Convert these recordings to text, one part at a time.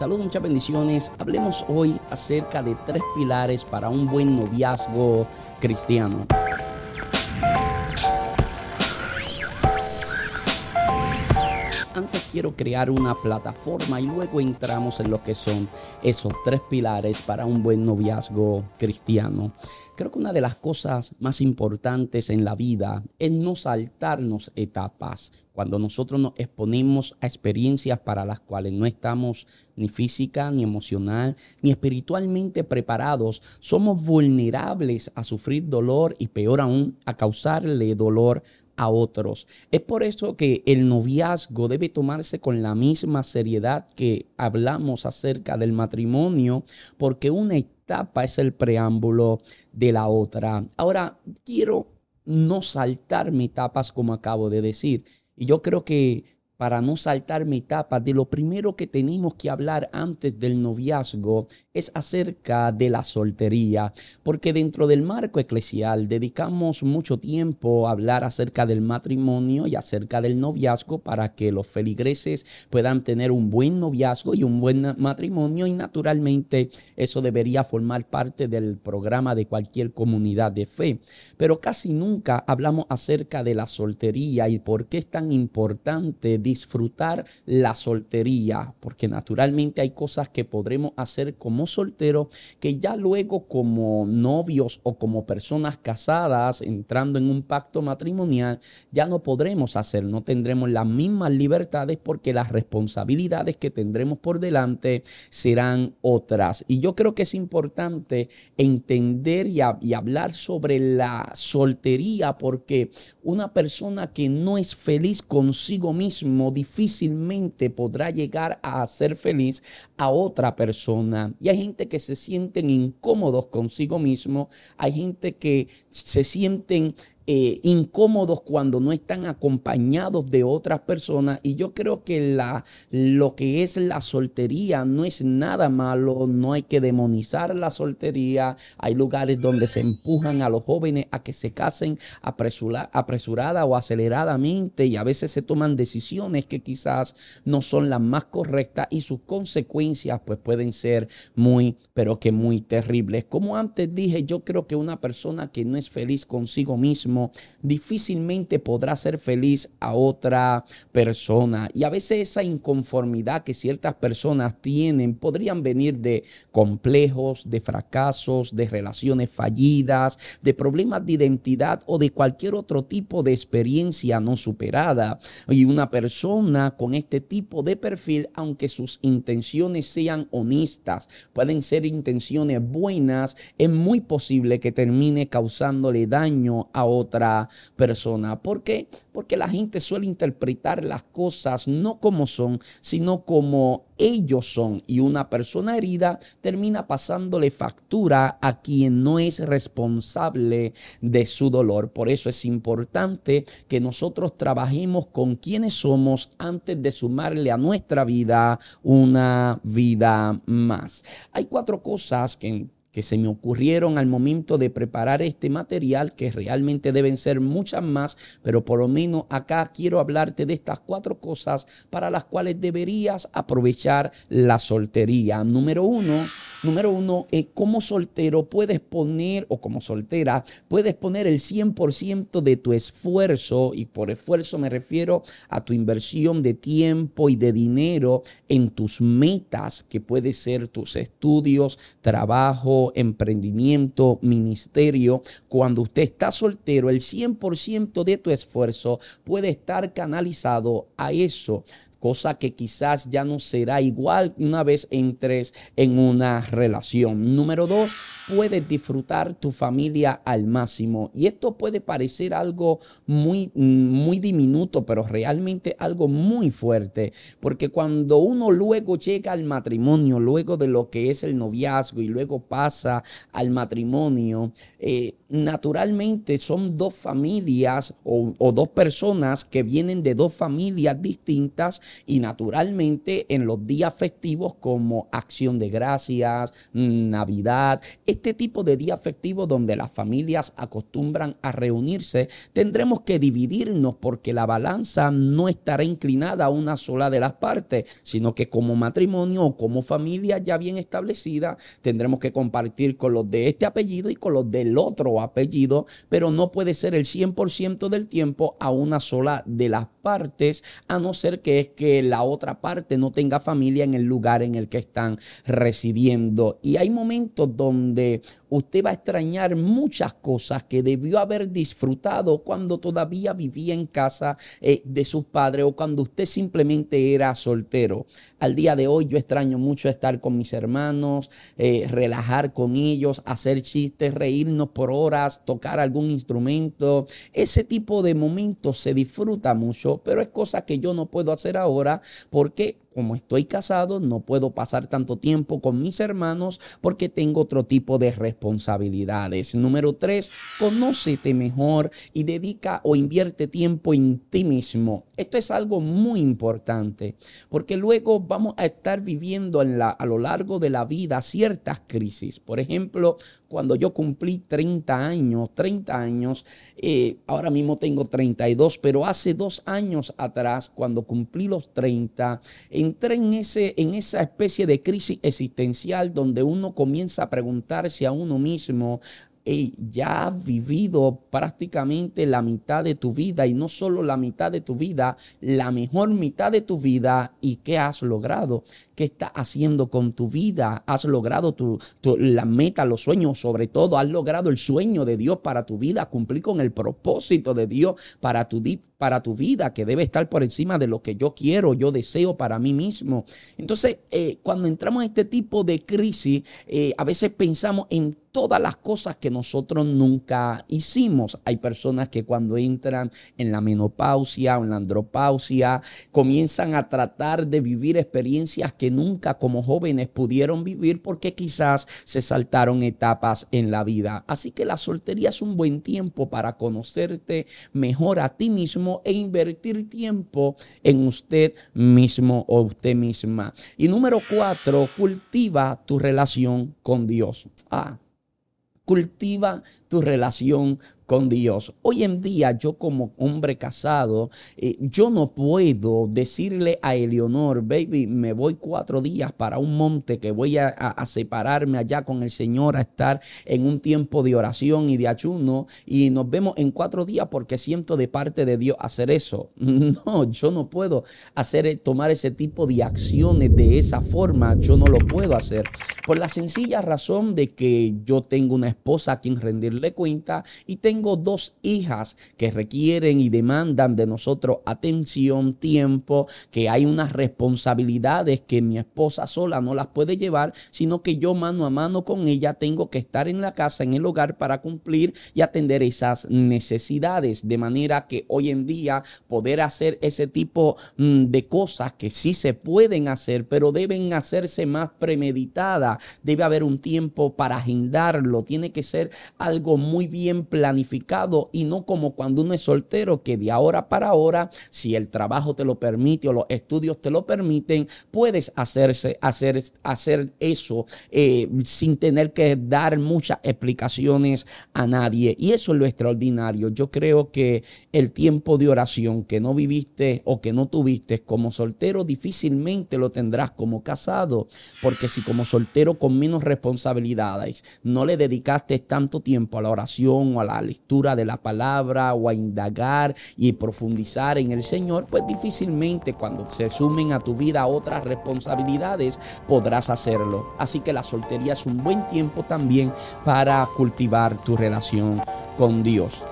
Saludos, muchas bendiciones. Hablemos hoy acerca de tres pilares para un buen noviazgo cristiano. Antes quiero crear una plataforma y luego entramos en lo que son esos tres pilares para un buen noviazgo cristiano. Creo que una de las cosas más importantes en la vida es no saltarnos etapas. Cuando nosotros nos exponemos a experiencias para las cuales no estamos ni física, ni emocional, ni espiritualmente preparados, somos vulnerables a sufrir dolor y peor aún a causarle dolor a otros. Es por eso que el noviazgo debe tomarse con la misma seriedad que hablamos acerca del matrimonio, porque una etapa es el preámbulo de la otra. Ahora, quiero no saltarme etapas como acabo de decir. Y yo creo que para no saltarme etapas, de lo primero que tenemos que hablar antes del noviazgo es acerca de la soltería, porque dentro del marco eclesial dedicamos mucho tiempo a hablar acerca del matrimonio y acerca del noviazgo para que los feligreses puedan tener un buen noviazgo y un buen matrimonio y naturalmente eso debería formar parte del programa de cualquier comunidad de fe. Pero casi nunca hablamos acerca de la soltería y por qué es tan importante disfrutar la soltería, porque naturalmente hay cosas que podremos hacer como soltero que ya luego como novios o como personas casadas entrando en un pacto matrimonial ya no podremos hacer, no tendremos las mismas libertades porque las responsabilidades que tendremos por delante serán otras. Y yo creo que es importante entender y, y hablar sobre la soltería porque una persona que no es feliz consigo mismo difícilmente podrá llegar a ser feliz a otra persona. Y hay gente que se sienten incómodos consigo mismo, hay gente que se sienten eh, incómodos cuando no están acompañados de otras personas. Y yo creo que la, lo que es la soltería no es nada malo, no hay que demonizar la soltería. Hay lugares donde se empujan a los jóvenes a que se casen apresurada o aceleradamente y a veces se toman decisiones que quizás no son las más correctas y sus consecuencias pues pueden ser muy, pero que muy terribles. Como antes dije, yo creo que una persona que no es feliz consigo mismo, difícilmente podrá ser feliz a otra persona. Y a veces esa inconformidad que ciertas personas tienen podrían venir de complejos, de fracasos, de relaciones fallidas, de problemas de identidad o de cualquier otro tipo de experiencia no superada. Y una persona con este tipo de perfil, aunque sus intenciones sean honestas, pueden ser intenciones buenas, es muy posible que termine causándole daño a otros otra persona. ¿Por qué? Porque la gente suele interpretar las cosas no como son, sino como ellos son. Y una persona herida termina pasándole factura a quien no es responsable de su dolor. Por eso es importante que nosotros trabajemos con quienes somos antes de sumarle a nuestra vida una vida más. Hay cuatro cosas que que se me ocurrieron al momento de preparar este material, que realmente deben ser muchas más, pero por lo menos acá quiero hablarte de estas cuatro cosas para las cuales deberías aprovechar la soltería. Número uno, número uno, eh, como soltero puedes poner, o como soltera, puedes poner el 100% de tu esfuerzo, y por esfuerzo me refiero a tu inversión de tiempo y de dinero en tus metas, que puede ser tus estudios, trabajo, emprendimiento, ministerio. Cuando usted está soltero, el 100% de tu esfuerzo puede estar canalizado a eso cosa que quizás ya no será igual una vez entres en una relación. Número dos, puedes disfrutar tu familia al máximo. Y esto puede parecer algo muy, muy diminuto, pero realmente algo muy fuerte, porque cuando uno luego llega al matrimonio, luego de lo que es el noviazgo y luego pasa al matrimonio, eh, naturalmente son dos familias o, o dos personas que vienen de dos familias distintas y naturalmente en los días festivos como acción de gracias, Navidad, este tipo de días festivos donde las familias acostumbran a reunirse, tendremos que dividirnos porque la balanza no estará inclinada a una sola de las partes, sino que como matrimonio o como familia ya bien establecida, tendremos que compartir con los de este apellido y con los del otro apellido, pero no puede ser el 100% del tiempo a una sola de las partes, a no ser que que la otra parte no tenga familia en el lugar en el que están residiendo. Y hay momentos donde usted va a extrañar muchas cosas que debió haber disfrutado cuando todavía vivía en casa eh, de sus padres o cuando usted simplemente era soltero. Al día de hoy yo extraño mucho estar con mis hermanos, eh, relajar con ellos, hacer chistes, reírnos por horas, tocar algún instrumento. Ese tipo de momentos se disfruta mucho, pero es cosa que yo no puedo hacer ahora porque como estoy casado, no puedo pasar tanto tiempo con mis hermanos porque tengo otro tipo de responsabilidades. Número tres, conócete mejor y dedica o invierte tiempo en ti mismo. Esto es algo muy importante porque luego vamos a estar viviendo a lo largo de la vida ciertas crisis. Por ejemplo, cuando yo cumplí 30 años, 30 años, eh, ahora mismo tengo 32, pero hace dos años atrás, cuando cumplí los 30, entré en, ese, en esa especie de crisis existencial donde uno comienza a preguntarse a uno mismo, ya has vivido prácticamente la mitad de tu vida y no solo la mitad de tu vida, la mejor mitad de tu vida y qué has logrado, qué estás haciendo con tu vida, has logrado tu, la meta, los sueños, sobre todo has logrado el sueño de Dios para tu vida, cumplir con el propósito de Dios para tu, para tu vida, que debe estar por encima de lo que yo quiero, yo deseo para mí mismo. Entonces, eh, cuando entramos en este tipo de crisis, eh, a veces pensamos en todas las cosas que nosotros nunca hicimos. Hay personas que cuando entran en la menopausia o en la andropausia comienzan a tratar de vivir experiencias que nunca como jóvenes pudieron vivir porque quizás se saltaron etapas en la vida. Así que la soltería es un buen tiempo para conocerte mejor a ti mismo e invertir tiempo en usted mismo o usted misma. Y número cuatro, cultiva tu relación con Dios. Ah, cultiva tu relación con Dios. Hoy en día yo como hombre casado, eh, yo no puedo decirle a Eleonor, baby, me voy cuatro días para un monte que voy a, separarme allá con el Señor, a estar en un tiempo de oración y de ayuno y nos vemos en cuatro días porque siento de parte de Dios hacer eso. No, yo no puedo hacer, eh, tomar ese tipo de acciones de esa forma, yo no lo puedo hacer. Por la sencilla razón de que yo tengo una esposa a quien rendirle cuenta y tengo tengo dos hijas que requieren y demandan de nosotros atención, tiempo, que hay unas responsabilidades que mi esposa sola no las puede llevar, sino que yo mano a mano con ella tengo que estar en la casa, en el hogar para cumplir y atender esas necesidades. De manera que hoy en día poder hacer ese tipo mm, de cosas que sí se pueden hacer, pero deben hacerse más premeditadas. Debe haber un tiempo para agendarlo. Tiene que ser algo muy bien planificado y no como cuando uno es soltero que de ahora para ahora, si el trabajo te lo permite o los estudios te lo permiten, puedes hacerse, hacer, hacer eso eh, sin tener que dar muchas explicaciones a nadie. Y eso es lo extraordinario. Yo creo que el tiempo de oración que no viviste o que no tuviste como soltero difícilmente lo tendrás como casado, porque si como soltero con menos responsabilidades no le dedicaste tanto tiempo a la oración o a la de la palabra o a indagar y profundizar en el Señor, pues difícilmente cuando se sumen a tu vida otras responsabilidades podrás hacerlo. Así que la soltería es un buen tiempo también para cultivar tu relación con Dios.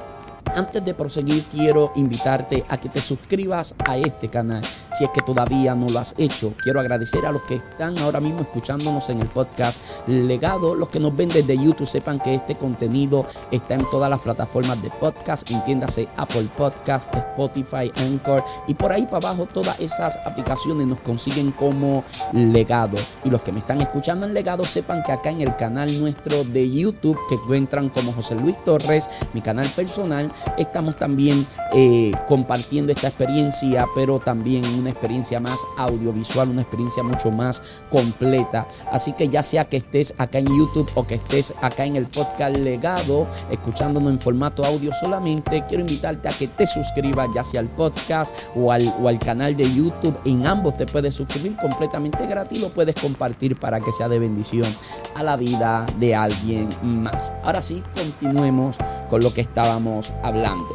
Antes de proseguir, quiero invitarte a que te suscribas a este canal si es que todavía no lo has hecho. Quiero agradecer a los que están ahora mismo escuchándonos en el podcast Legado. Los que nos ven desde YouTube sepan que este contenido está en todas las plataformas de podcast, entiéndase Apple Podcast, Spotify, Anchor y por ahí para abajo todas esas aplicaciones nos consiguen como Legado. Y los que me están escuchando en Legado sepan que acá en el canal nuestro de YouTube que encuentran como José Luis Torres, mi canal personal, estamos también eh, compartiendo esta experiencia, pero también una experiencia más audiovisual, una experiencia mucho más completa. Así que ya sea que estés acá en YouTube o que estés acá en el podcast legado, escuchándonos en formato audio solamente, quiero invitarte a que te suscribas ya sea al podcast o al, o al canal de YouTube. En ambos te puedes suscribir completamente gratis, lo puedes compartir para que sea de bendición a la vida de alguien más. Ahora sí, continuemos con lo que estábamos hablando.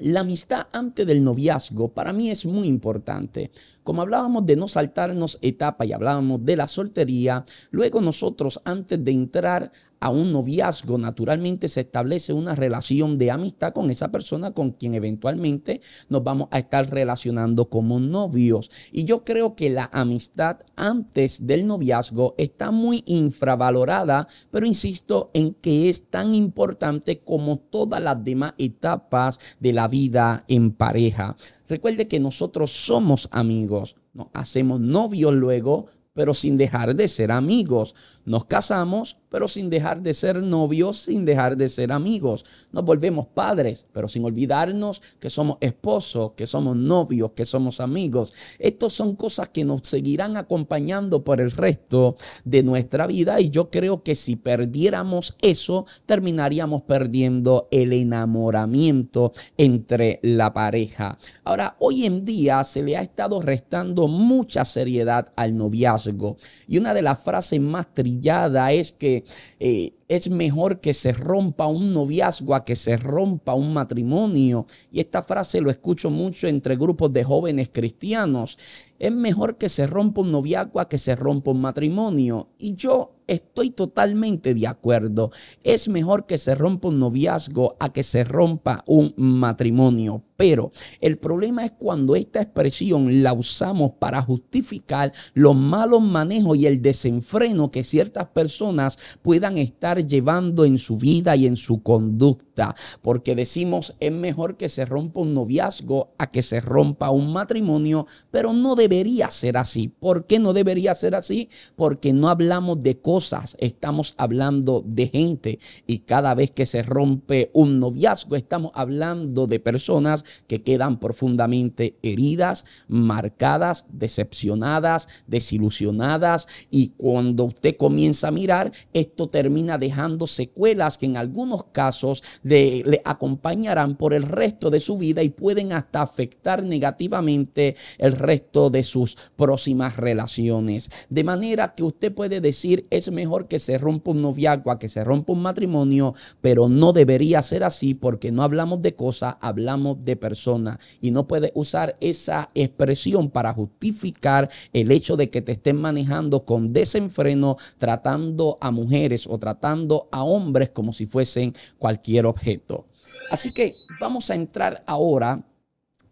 La amistad antes del noviazgo para mí es muy importante. Como hablábamos de no saltarnos etapa y hablábamos de la soltería, luego nosotros antes de entrar a un noviazgo, naturalmente se establece una relación de amistad con esa persona con quien eventualmente nos vamos a estar relacionando como novios. Y yo creo que la amistad antes del noviazgo está muy infravalorada, pero insisto en que es tan importante como todas las demás etapas de la vida en pareja. Recuerde que nosotros somos amigos, nos hacemos novios luego, pero sin dejar de ser amigos. Nos casamos, pero sin dejar de ser novios, sin dejar de ser amigos. Nos volvemos padres, pero sin olvidarnos que somos esposos, que somos novios, que somos amigos. Estas son cosas que nos seguirán acompañando por el resto de nuestra vida y yo creo que si perdiéramos eso, terminaríamos perdiendo el enamoramiento entre la pareja. Ahora, hoy en día se le ha estado restando mucha seriedad al noviazgo y una de las frases más trillada es que eh, es mejor que se rompa un noviazgo a que se rompa un matrimonio. Y esta frase lo escucho mucho entre grupos de jóvenes cristianos. Es mejor que se rompa un noviazgo a que se rompa un matrimonio. Y yo estoy totalmente de acuerdo. Es mejor que se rompa un noviazgo a que se rompa un matrimonio. Pero el problema es cuando esta expresión la usamos para justificar los malos manejos y el desenfreno que ciertas personas puedan estar llevando en su vida y en su conducta. Porque decimos es mejor que se rompa un noviazgo a que se rompa un matrimonio, pero no debería ser así. ¿Por qué no debería ser así? Porque no hablamos de cosas, estamos hablando de gente. Y cada vez que se rompe un noviazgo, estamos hablando de personas que quedan profundamente heridas, marcadas, decepcionadas, desilusionadas. Y cuando usted comienza a mirar, esto termina dejando secuelas que en algunos casos le, acompañarán por el resto de su vida y pueden hasta afectar negativamente el resto de sus próximas relaciones. De manera que usted puede decir es mejor que se rompa un noviazgo a que se rompa un matrimonio, pero no debería ser así porque no hablamos de cosas, hablamos de personas y no puede usar esa expresión para justificar el hecho de que te estén manejando con desenfreno, tratando a mujeres o tratando a hombres como si fuesen cualquier objeto. Así que vamos a entrar ahora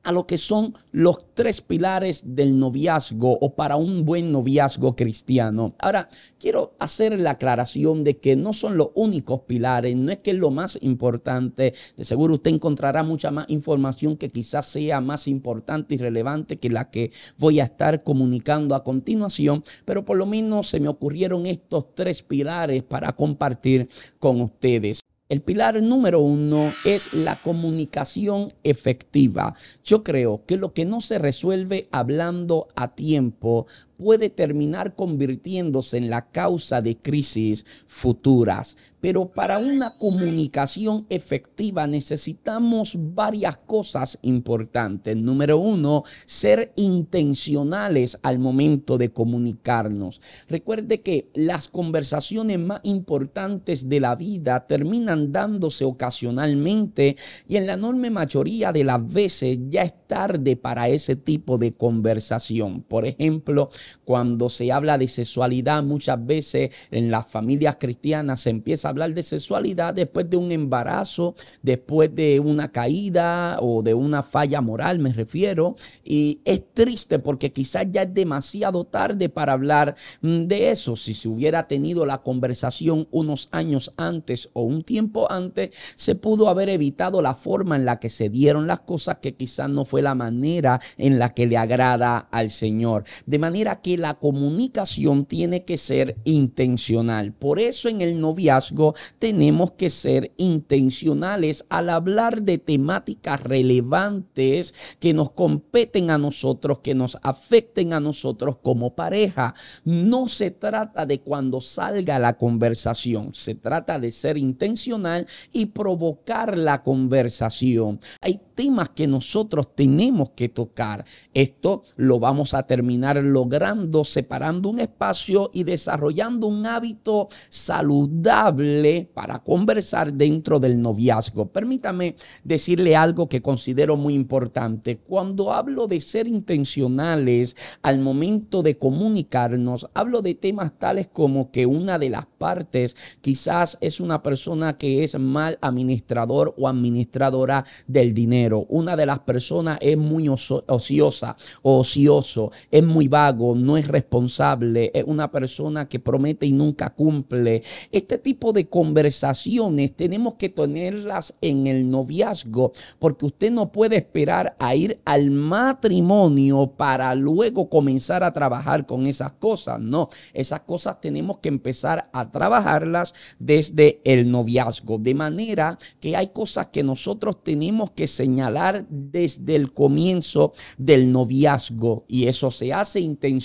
a lo que son los tres pilares del noviazgo o para un buen noviazgo cristiano. Ahora, quiero hacer la aclaración de que no son los únicos pilares, no es que es lo más importante. De seguro usted encontrará mucha más información que quizás sea más importante y relevante que la que voy a estar comunicando a continuación, pero por lo menos se me ocurrieron estos tres pilares para compartir con ustedes. El pilar número uno es la comunicación efectiva. Yo creo que lo que no se resuelve hablando a tiempo puede terminar convirtiéndose en la causa de crisis futuras. Pero para una comunicación efectiva necesitamos varias cosas importantes. Número uno, ser intencionales al momento de comunicarnos. Recuerde que las conversaciones más importantes de la vida terminan dándose ocasionalmente y en la enorme mayoría de las veces ya es tarde para ese tipo de conversación. Por ejemplo, cuando se habla de sexualidad, muchas veces en las familias cristianas se empieza a hablar de sexualidad después de un embarazo, después de una caída o de una falla moral, me refiero. Y es triste porque quizás ya es demasiado tarde para hablar mm, de eso. Si se hubiera tenido la conversación unos años antes o un tiempo antes, se pudo haber evitado la forma en la que se dieron las cosas que quizás no fue la manera en la que le agrada al Señor. De manera que la comunicación tiene que ser intencional. Por eso en el noviazgo tenemos que ser intencionales al hablar de temáticas relevantes que nos competen a nosotros, que nos afecten a nosotros como pareja. No se trata de cuando salga la conversación, se trata de ser intencional y provocar la conversación. Hay temas que nosotros tenemos que tocar. Esto lo vamos a terminar logrando separando un espacio y desarrollando un hábito saludable para conversar dentro del noviazgo. Permítame decirle algo que considero muy importante. Cuando hablo de ser intencionales al momento de comunicarnos, hablo de temas tales como que una de las partes quizás es una persona que es mal administrador o administradora del dinero. Una de las personas es muy ociosa ocioso, es muy vago, no es responsable, es una persona que promete y nunca cumple. Este tipo de conversaciones tenemos que tenerlas en el noviazgo porque usted no puede esperar a ir al matrimonio para luego comenzar a trabajar con esas cosas. No, esas cosas tenemos que empezar a trabajarlas desde el noviazgo. De manera que hay cosas que nosotros tenemos que señalar desde el comienzo del noviazgo y eso se hace intencionalmente.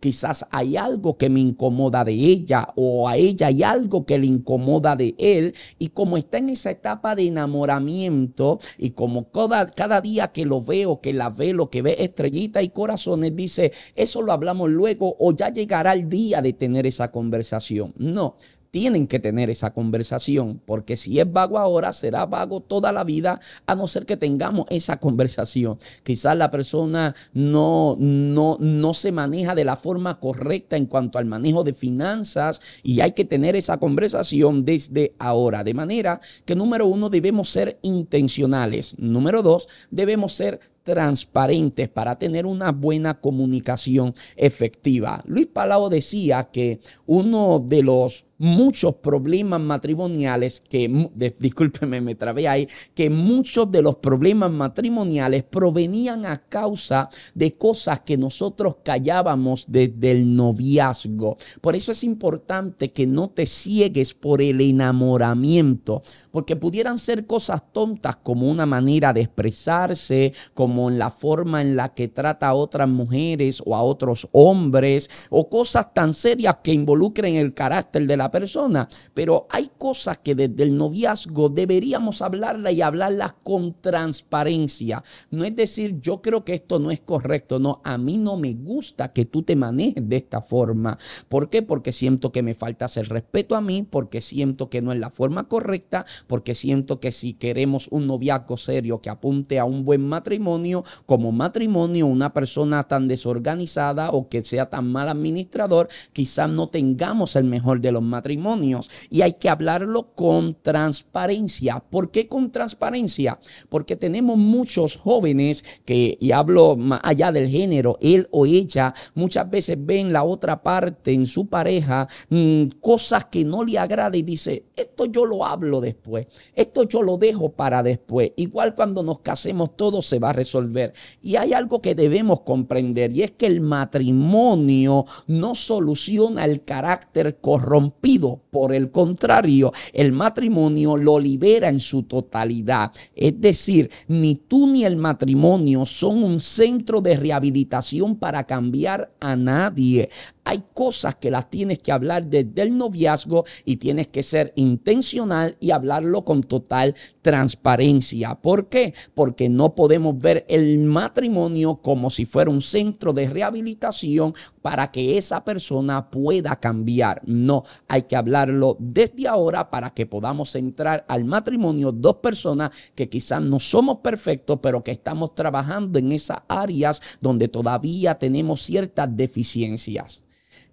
Quizás hay algo que me incomoda de ella o a ella hay algo que le incomoda de él y como está en esa etapa de enamoramiento y como cada, cada día que lo veo, que la ve, lo que ve estrellita y corazones, dice, eso lo hablamos luego o ya llegará el día de tener esa conversación. No, tienen que tener esa conversación, porque si es vago ahora, será vago toda la vida, a no ser que tengamos esa conversación. Quizás la persona no, no, no se maneja de la forma correcta en cuanto al manejo de finanzas y hay que tener esa conversación desde ahora. De manera que, número uno, debemos ser intencionales. Número dos, debemos ser transparentes para tener una buena comunicación efectiva. Luis Palau decía que uno de los muchos problemas matrimoniales que, discúlpeme, me trabé ahí, que muchos de los problemas matrimoniales provenían a causa de cosas que nosotros callábamos desde el noviazgo. Por eso es importante que no te ciegues por el enamoramiento, porque pudieran ser cosas tontas como una manera de expresarse, como en la forma en la que trata a otras mujeres o a otros hombres, o cosas tan serias que involucren el carácter de la persona. Pero hay cosas que desde el noviazgo deberíamos hablarla y hablarlas con transparencia. No es decir, yo creo que esto no es correcto. No, a mí no me gusta que tú te manejes de esta forma. ¿Por qué? Porque siento que me faltas el respeto a mí, porque siento que no es la forma correcta, porque siento que si queremos un noviazgo serio que apunte a un buen matrimonio, como matrimonio, una persona tan desorganizada o que sea tan mal administrador, quizás no tengamos el mejor de los matrimonios matrimonios y hay que hablarlo con transparencia. ¿Por qué con transparencia? Porque tenemos muchos jóvenes que, y hablo más allá del género, él o ella, muchas veces ven la otra parte en su pareja mm, cosas que no le agrada y dice, esto yo lo hablo después, esto yo lo dejo para después. Igual cuando nos casemos todo se va a resolver. Y hay algo que debemos comprender y es que el matrimonio no soluciona el carácter corrompido por el contrario, el matrimonio lo libera en su totalidad. Es decir, ni tú ni el matrimonio son un centro de rehabilitación para cambiar a nadie hay cosas que las tienes que hablar desde el noviazgo y tienes que ser intencional y hablarlo con total transparencia. ¿Por qué? Porque no podemos ver el matrimonio como si fuera un centro de rehabilitación para que esa persona pueda cambiar. No, hay que hablarlo desde ahora para que podamos entrar al matrimonio dos personas que quizás no somos perfectos, pero que estamos trabajando en esas áreas donde todavía tenemos ciertas deficiencias.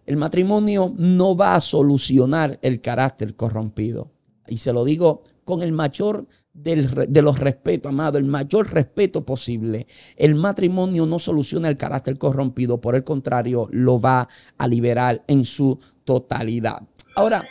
El matrimonio no va a solucionar el carácter corrompido. Y se lo digo con el mayor de los respetos, amado, el mayor respeto posible. El matrimonio no soluciona el carácter corrompido, por el contrario, lo va a liberar en su totalidad. Ahora,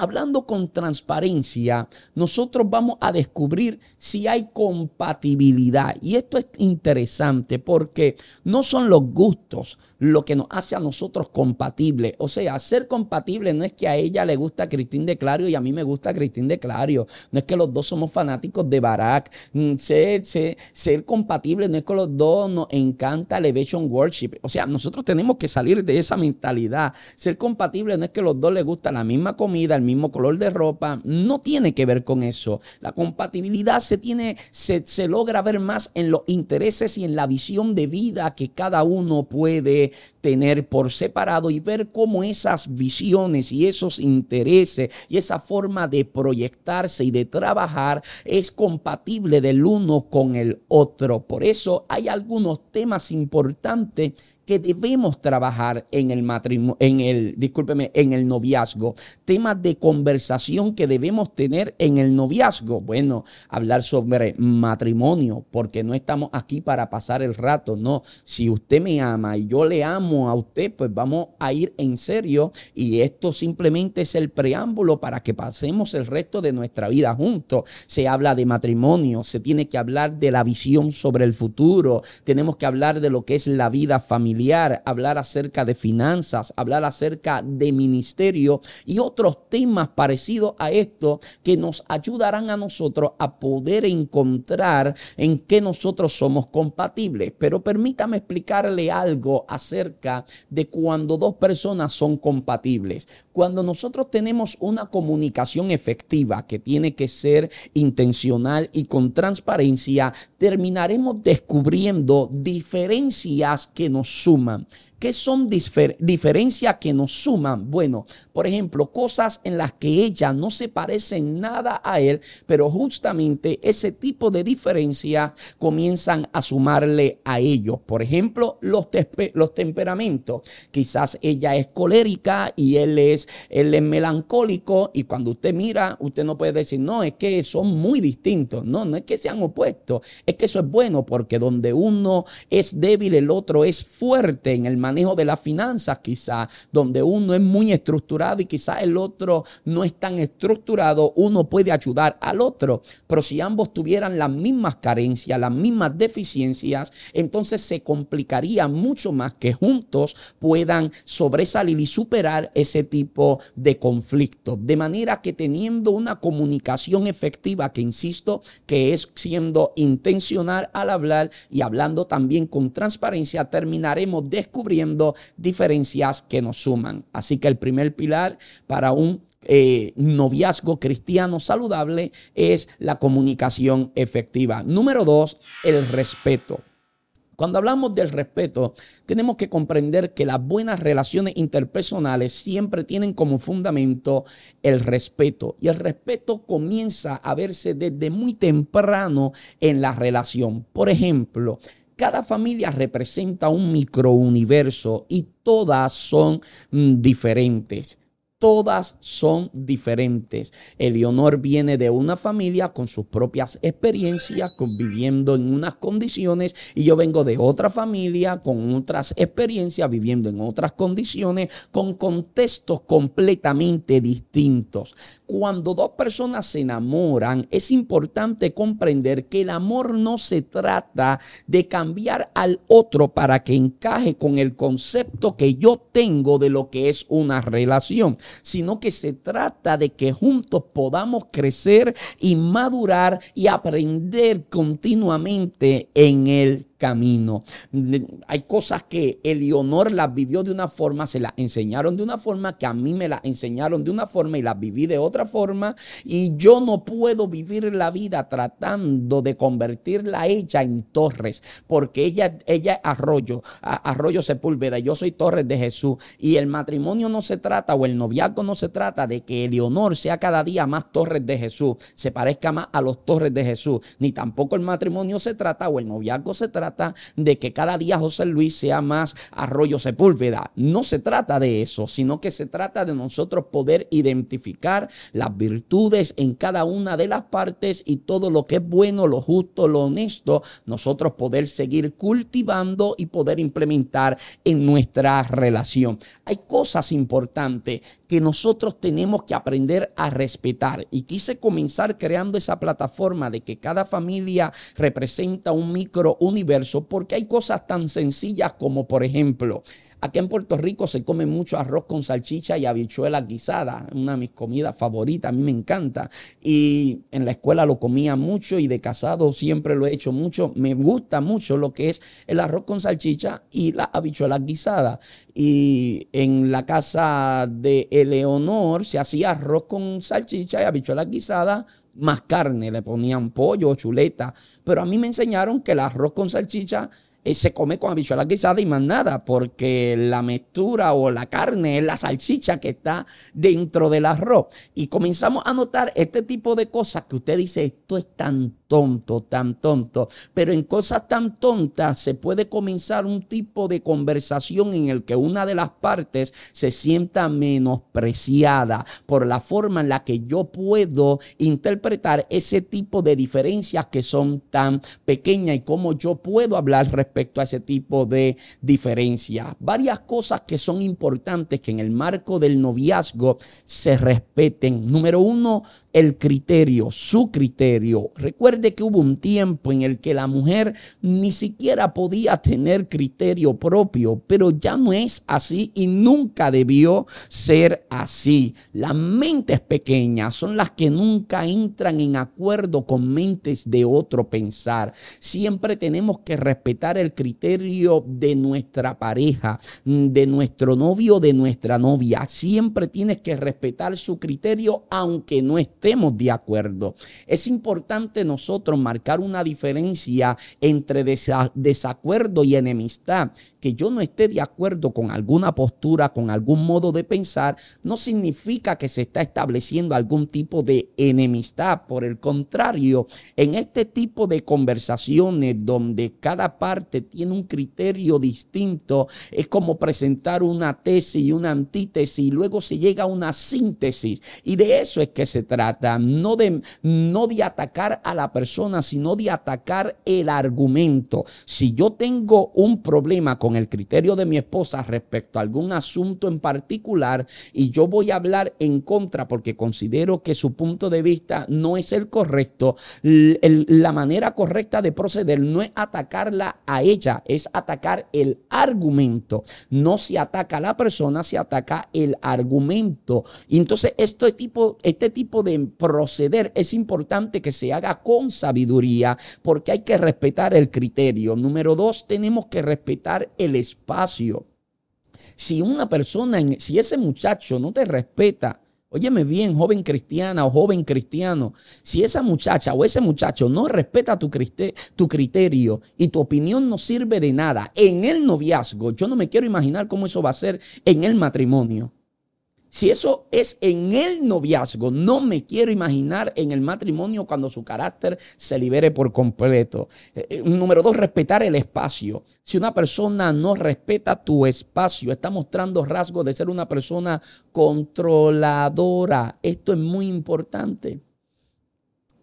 hablando con transparencia, nosotros vamos a descubrir si hay compatibilidad. Y esto es interesante porque no son los gustos lo que nos hace a nosotros compatibles. O sea, ser compatible no es que a ella le gusta Cristín de Clario y a mí me gusta Cristín de Clario. No es que los dos somos fanáticos de Barack. Mm, ser, ser, compatible no es que los dos nos encanta Elevation Worship. O sea, nosotros tenemos que salir de esa mentalidad. Ser compatible no es que los dos les gusta la misma comida, el mismo color de ropa. No tiene que ver con eso. La compatibilidad se tiene, se, se logra ver más en los intereses y en la visión de vida que cada uno puede tener por separado y ver cómo esas visiones y esos intereses y esa forma de proyectarse y de trabajar es compatible del uno con el otro. Por eso hay algunos temas importantes que debemos trabajar en el matrimonio, en el, discúlpeme, en el noviazgo. Temas de conversación que debemos tener en el noviazgo. Bueno, hablar sobre matrimonio, porque no estamos aquí para pasar el rato, no. Si usted me ama y yo le amo a usted, pues vamos a ir en serio y esto simplemente es el preámbulo para que pasemos el resto de nuestra vida juntos. Se habla de matrimonio, se tiene que hablar de la visión sobre el futuro, tenemos que hablar de lo que es la vida familiar hablar acerca de finanzas, hablar acerca de ministerio y otros temas parecidos a esto que nos ayudarán a nosotros a poder encontrar en qué nosotros somos compatibles. Pero permítame explicarle algo acerca de cuando dos personas son compatibles. Cuando nosotros tenemos una comunicación efectiva que tiene que ser intencional y con transparencia, terminaremos descubriendo diferencias que nos suman. ¿Qué son diferencias que nos suman? Bueno, por ejemplo, cosas en las que ella no se parece nada a él, pero justamente ese tipo de diferencias comienzan a sumarle a ellos. Por ejemplo, los, los temperamentos. Quizás ella es colérica y él es, él es melancólico y cuando usted mira, usted no puede decir, no, es que son muy distintos. No, no es que sean opuestos, es que eso es bueno porque donde uno es débil, el otro es fuerte en el manejo de las finanzas, quizás, donde uno es muy estructurado y quizás el otro no es tan estructurado, uno puede ayudar al otro. Pero si ambos tuvieran las mismas carencias, las mismas deficiencias, entonces se complicaría mucho más que juntos puedan sobresalir y superar ese tipo de conflicto. De manera que teniendo una comunicación efectiva, que insisto, que es siendo intencional al hablar y hablando también con transparencia, terminaremos descubriendo diferencias que nos suman. Así que el primer pilar para un eh, noviazgo cristiano saludable es la comunicación efectiva. Número dos, el respeto. Cuando hablamos del respeto, tenemos que comprender que las buenas relaciones interpersonales siempre tienen como fundamento el respeto. Y el respeto comienza a verse desde muy temprano en la relación. Por ejemplo, cada familia representa un microuniverso y todas son mm, diferentes todas son diferentes. Eleonor viene de una familia con sus propias experiencias, viviendo en unas condiciones, y yo vengo de otra familia con otras experiencias, viviendo en otras condiciones, con contextos completamente distintos. Cuando dos personas se enamoran, es importante comprender que el amor no se trata de cambiar al otro para que encaje con el concepto que yo tengo de lo que es una relación sino que se trata de que juntos podamos crecer y madurar y aprender continuamente en el camino. Hay cosas que Eleonor las vivió de una forma, se las enseñaron de una forma, que a mí me las enseñaron de una forma y las viví de otra forma. Y yo no puedo vivir la vida tratando de convertirla a ella en Torres, porque ella, ella es Arroyo, Arroyo Sepúlveda, yo soy Torres de Jesús. Y el matrimonio no se trata, o el noviazgo no se trata de que Eleonor sea cada día más Torres de Jesús, se parezca más a los Torres de Jesús, ni tampoco el matrimonio se trata, o el noviazgo se trata trata de que cada día José Luis sea más arroyo sepúlveda. No se trata de eso, sino que se trata de nosotros poder identificar las virtudes en cada una de las partes y todo lo que es bueno, lo justo, lo honesto, nosotros poder seguir cultivando y poder implementar en nuestra relación. Hay cosas importantes que nosotros tenemos que aprender a respetar y quise comenzar creando esa plataforma de que cada familia representa un micro universo porque hay cosas tan sencillas como por ejemplo Aquí en Puerto Rico se come mucho arroz con salchicha y habichuelas guisadas, una de mis comidas favoritas, a mí me encanta. Y en la escuela lo comía mucho y de casado siempre lo he hecho mucho. Me gusta mucho lo que es el arroz con salchicha y la habichuelas guisadas. Y en la casa de Eleonor se hacía arroz con salchicha y habichuelas guisadas más carne, le ponían pollo, chuleta. Pero a mí me enseñaron que el arroz con salchicha eh, se come con habichuelas guisada y más nada, porque la mezcla o la carne es la salchicha que está dentro del arroz. Y comenzamos a notar este tipo de cosas que usted dice, esto es tan tonto, tan tonto. Pero en cosas tan tontas se puede comenzar un tipo de conversación en el que una de las partes se sienta menospreciada por la forma en la que yo puedo interpretar ese tipo de diferencias que son tan pequeñas y cómo yo puedo hablar respecto a ese tipo de diferencias. Varias cosas que son importantes que en el marco del noviazgo se respeten. Número uno, el criterio, su criterio. Recuerde que hubo un tiempo en el que la mujer ni siquiera podía tener criterio propio, pero ya no es así y nunca debió ser así. Las mentes pequeñas son las que nunca entran en acuerdo con mentes de otro pensar. Siempre tenemos que respetar el criterio de nuestra pareja, de nuestro novio, de nuestra novia. Siempre tienes que respetar su criterio aunque no estemos de acuerdo. Es importante nosotros marcar una diferencia entre desacuerdo y enemistad. Que yo no esté de acuerdo con alguna postura, con algún modo de pensar, no significa que se está estableciendo algún tipo de enemistad. Por el contrario, en este tipo de conversaciones donde cada parte tiene un criterio distinto, es como presentar una tesis y una antítesis y luego se llega a una síntesis. Y de eso es que se trata no de, no de atacar a la persona, sino de atacar el argumento. Si yo tengo un problema con el criterio de mi esposa respecto a algún asunto en particular y yo voy a hablar en contra porque considero que su punto de vista no es el correcto, la manera correcta de proceder no es atacarla a ella, es atacar el argumento. No se ataca a la persona, se ataca el argumento. Entonces este tipo, este tipo de proceder es importante que se haga con sabiduría porque hay que respetar el criterio. Número dos, tenemos que respetar el espacio. Si una persona, si ese muchacho no te respeta, Óyeme bien, joven cristiana o joven cristiano, si esa muchacha o ese muchacho no respeta tu, tu, criterio y tu opinión no sirve de nada en el noviazgo, yo no me quiero imaginar cómo eso va a ser en el matrimonio. Si eso es en el noviazgo, no me quiero imaginar en el matrimonio cuando su carácter se libere por completo. Eh, eh, número dos, respetar el espacio. Si una persona no respeta tu espacio, está mostrando rasgos de ser una persona controladora. Esto es muy importante.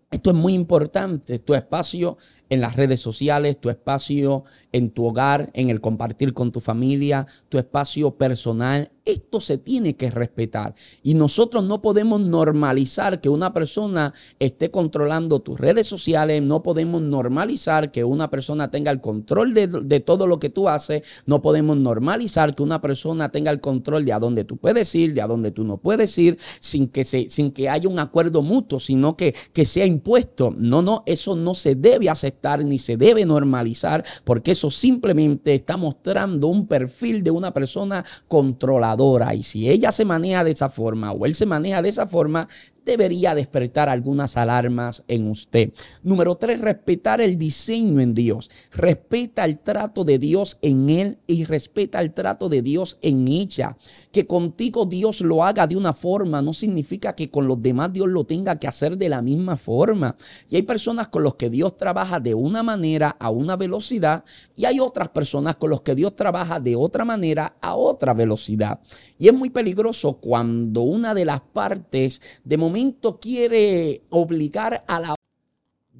Esto es muy importante. Tu espacio en las redes sociales, tu espacio en tu hogar, en el compartir con tu familia, tu espacio personal esto se tiene que respetar. Y nosotros no podemos normalizar que una persona esté controlando tus redes sociales, no podemos normalizar que una persona tenga el control de, todo lo que tú haces, no podemos normalizar que una persona tenga el control de a dónde tú puedes ir, de a dónde tú no puedes ir, sin que, se, sin que haya un acuerdo mutuo, sino que, que sea impuesto. No, no, eso no se debe aceptar ni se debe normalizar, porque eso simplemente está mostrando un perfil de una persona controladora. Y si ella se maneja de esa forma o él se maneja de esa forma, debería despertar algunas alarmas en usted. Número tres, respetar el diseño en Dios. Respeta el trato de Dios en él y respeta el trato de Dios en ella. Que contigo Dios lo haga de una forma no significa que con los demás Dios lo tenga que hacer de la misma forma. Y hay personas con las que Dios trabaja de una manera a una velocidad y hay otras personas con las que Dios trabaja de otra manera a otra velocidad. Y es muy peligroso cuando una de las partes de momento quiere obligar a la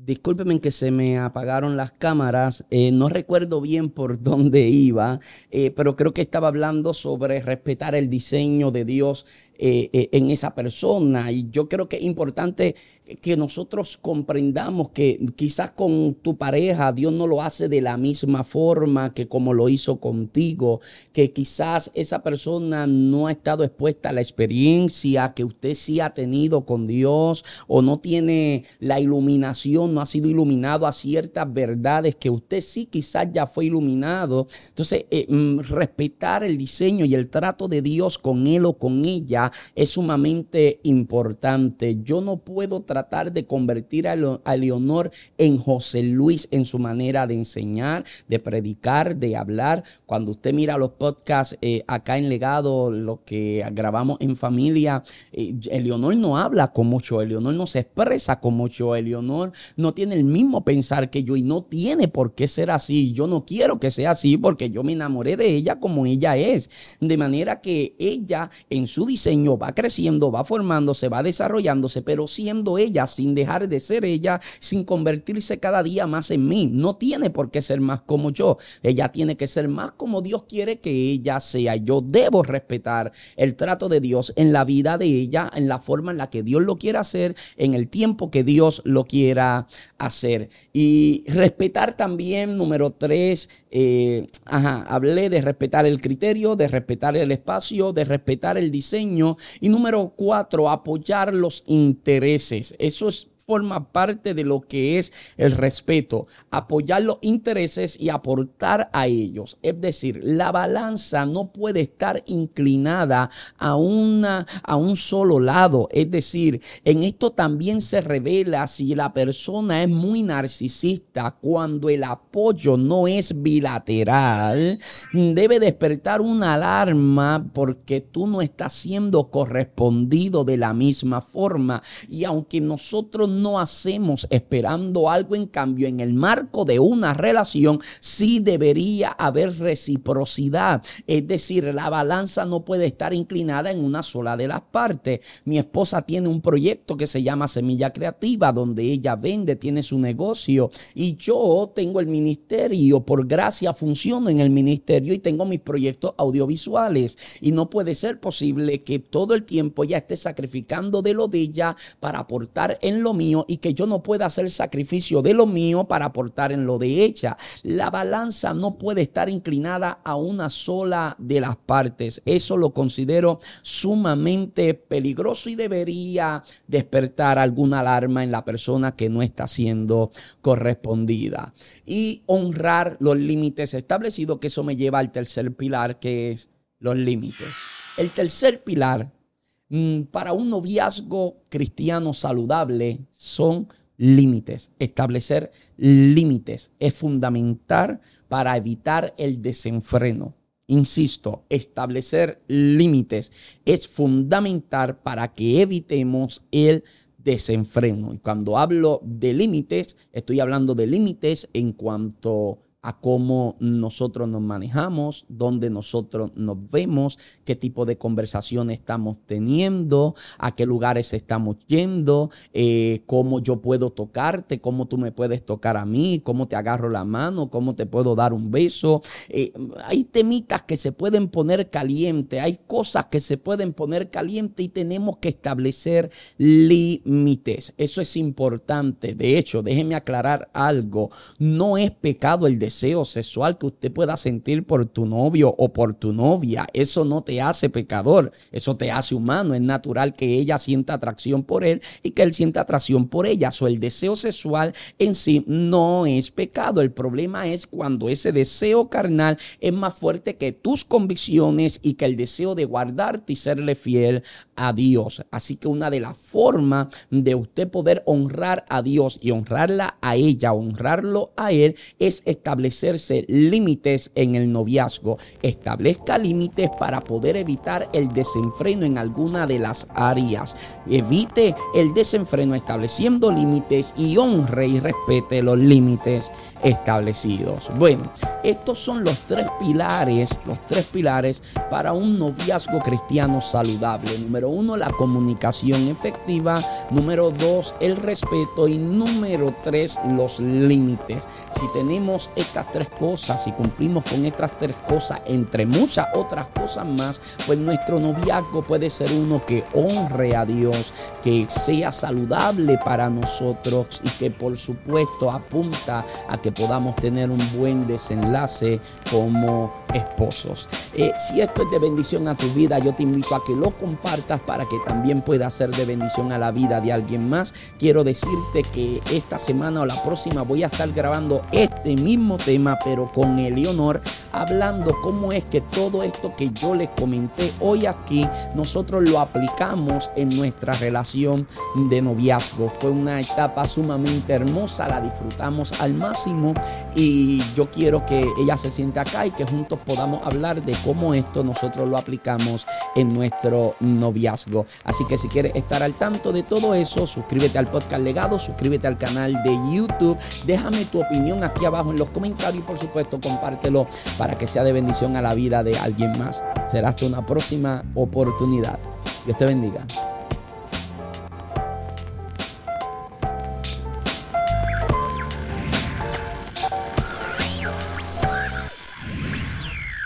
Discúlpeme que se me apagaron las cámaras. Eh, no recuerdo bien por dónde iba, eh, pero creo que estaba hablando sobre respetar el diseño de Dios eh, eh, en esa persona. Y yo creo que es importante que nosotros comprendamos que quizás con tu pareja Dios no lo hace de la misma forma que como lo hizo contigo, que quizás esa persona no ha estado expuesta a la experiencia que usted sí ha tenido con Dios o no tiene la iluminación, no ha sido iluminado a ciertas verdades que usted sí quizás ya fue iluminado. Entonces, eh, mm, respetar el diseño y el trato de Dios con él o con ella es sumamente importante. Yo no puedo tratar de convertir a, Leonor en José Luis en su manera de enseñar, de predicar, de hablar. Cuando usted mira los podcasts eh, acá en Legado, lo que grabamos en familia, eh, Leonor no habla como yo, Leonor no se expresa como yo, Leonor no tiene el mismo pensar que yo y no tiene por qué ser así. Yo no quiero que sea así porque yo me enamoré de ella como ella es. De manera que ella en su diseño va creciendo, va formándose, va desarrollándose, pero siendo ella, sin dejar de ser ella, sin convertirse cada día más en mí. No tiene por qué ser más como yo. Ella tiene que ser más como Dios quiere que ella sea. Yo debo respetar el trato de Dios en la vida de ella, en la forma en la que Dios lo quiera hacer, en el tiempo que Dios lo quiera hacer. Y respetar también, número tres, eh, ajá, hablé de respetar el criterio, de respetar el espacio, de respetar el diseño. Y número cuatro, apoyar los intereses. Eso es forma parte de lo que es el respeto, apoyar los intereses y aportar a ellos. Es decir, la balanza no puede estar inclinada a, una, a un solo lado. Es decir, en esto también se revela si la persona es muy narcisista cuando el apoyo no es bilateral, debe despertar una alarma porque tú no estás siendo correspondido de la misma forma. Y aunque nosotros no hacemos esperando algo en cambio en el marco de una relación, sí debería haber reciprocidad. Es decir, la balanza no puede estar inclinada en una sola de las partes. Mi esposa tiene un proyecto que se llama Semilla Creativa, donde ella vende, tiene su negocio y yo tengo el ministerio. Por gracia funciono en el ministerio y tengo mis proyectos audiovisuales. Y no puede ser posible que todo el tiempo ella esté sacrificando de lo de ella para aportar en lo mío y que yo no pueda hacer sacrificio de lo mío para aportar en lo de ella. La balanza no puede estar inclinada a una sola de las partes. Eso lo considero sumamente peligroso y debería despertar alguna alarma en la persona que no está siendo correspondida. Y honrar los límites establecidos, que eso me lleva al tercer pilar, que es los límites. El tercer pilar para un noviazgo cristiano saludable son límites. Establecer límites es fundamental para evitar el desenfreno. Insisto, establecer límites es fundamental para que evitemos el desenfreno. Y cuando hablo de límites, estoy hablando de límites en cuanto a cómo nosotros nos manejamos, dónde nosotros nos vemos, qué tipo de conversación estamos teniendo, a qué lugares estamos yendo, eh, cómo yo puedo tocarte, cómo tú me puedes tocar a mí, cómo te agarro la mano, cómo te puedo dar un beso. Eh, hay temitas que se pueden poner caliente, hay cosas que se pueden poner caliente y tenemos que establecer límites. Eso es importante. De hecho, déjenme aclarar algo. No es pecado el deseo deseo sexual que usted pueda sentir por tu novio o por tu novia. Eso no te hace pecador, eso te hace humano. Es natural que ella sienta atracción por él y que él sienta atracción por ella. O el deseo sexual en sí no es pecado. El problema es cuando ese deseo carnal es más fuerte que tus convicciones y que el deseo de guardarte y serle fiel a Dios. Así que una de las formas de usted poder honrar a Dios y honrarla a ella, honrarlo a él, es establecerse límites en el noviazgo. Establezca límites para poder evitar el desenfreno en alguna de las áreas. Evite el desenfreno estableciendo límites y honre y respete los límites establecidos. Bueno, estos son los tres pilares, los tres pilares para un noviazgo cristiano saludable. Número uno, la comunicación efectiva. Número dos, el respeto. Y número tres, los límites. Si tenemos estas tres cosas, si cumplimos con estas tres cosas, entre muchas otras cosas más, pues nuestro noviazgo puede ser uno que honre a Dios, que sea saludable para nosotros y que por supuesto apunta a que podamos tener un buen desenlace como esposos. Eh, si esto es de bendición a tu vida, yo te invito a que lo compartas para que también pueda ser de bendición a la vida de alguien más. Quiero decirte que esta semana o la próxima voy a estar grabando este mismo tema, pero con Eleonor, hablando cómo es que todo esto que yo les comenté hoy aquí, nosotros lo aplicamos en nuestra relación de noviazgo. Fue una etapa sumamente hermosa, la disfrutamos al máximo y yo quiero que ella se siente acá y que juntos podamos hablar de cómo esto nosotros lo aplicamos en nuestro noviazgo. Así que si quieres estar al tanto de todo eso, suscríbete al podcast legado, suscríbete al canal de YouTube, déjame tu opinión aquí abajo en los comentarios y por supuesto compártelo para que sea de bendición a la vida de alguien más. Será hasta una próxima oportunidad. Dios te bendiga.